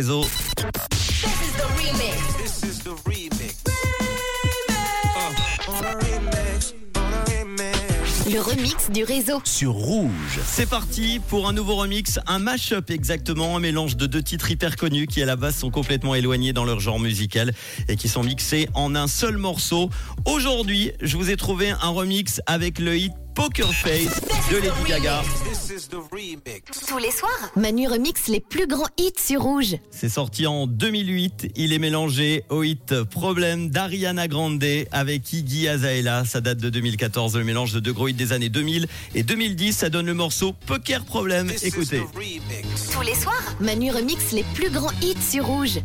réseau. This is the remix. This is the remix. On a remix, on a remix. Le remix du réseau. sur Rouge. C'est parti pour un nouveau remix, un mash-up exactement, un mélange de deux titres hyper connus qui à la base sont complètement éloignés dans leur genre musical et qui sont mixés en un seul morceau. Aujourd'hui, je vous ai trouvé un remix avec le hit Poker Face de Lady Gaga. Tous les soirs, Manu remix les plus grands hits sur Rouge. C'est sorti en 2008. Il est mélangé au hit Problème d'Ariana Grande avec Iggy Azalea. Ça date de 2014. Le mélange de deux gros hits des années 2000 et 2010, ça donne le morceau Poker Problème. Écoutez. Tous les soirs, Manu remix les plus grands hits sur Rouge.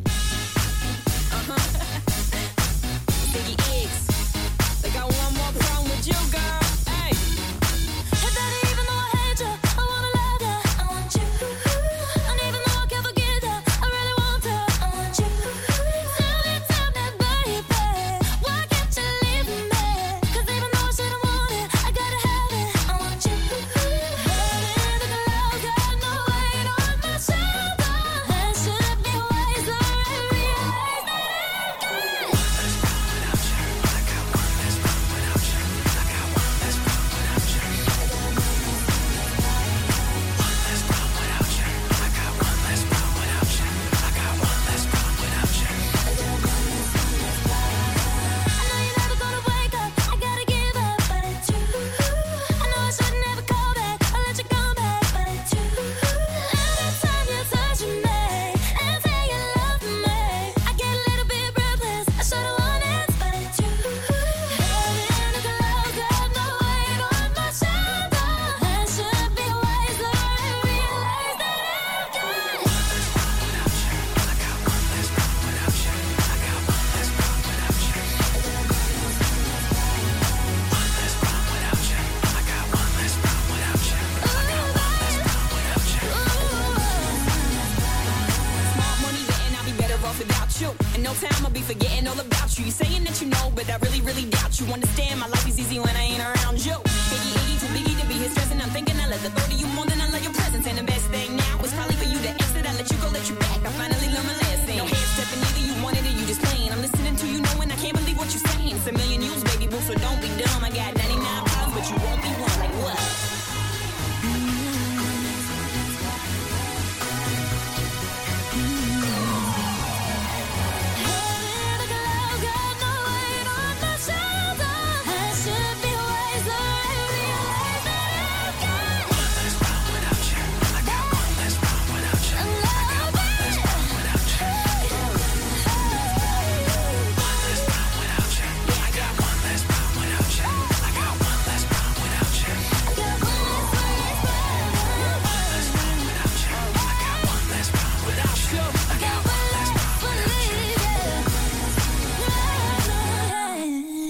No time, I'll be forgetting all about you. You saying that you know, but I really, really doubt you. Understand, my life is easy when I ain't around you. Biggie, Iggy, too biggie to be his stressing. I'm thinking I love the thought of you more than I love your presence. And the best thing now is probably for you to exit. I let you go, let you back. I finally learned my lesson. No half stepping, either you wanted or you just playing. I'm listening to you knowing I can't believe what you're saying. It's a million years, baby boo, so don't be dumb. I got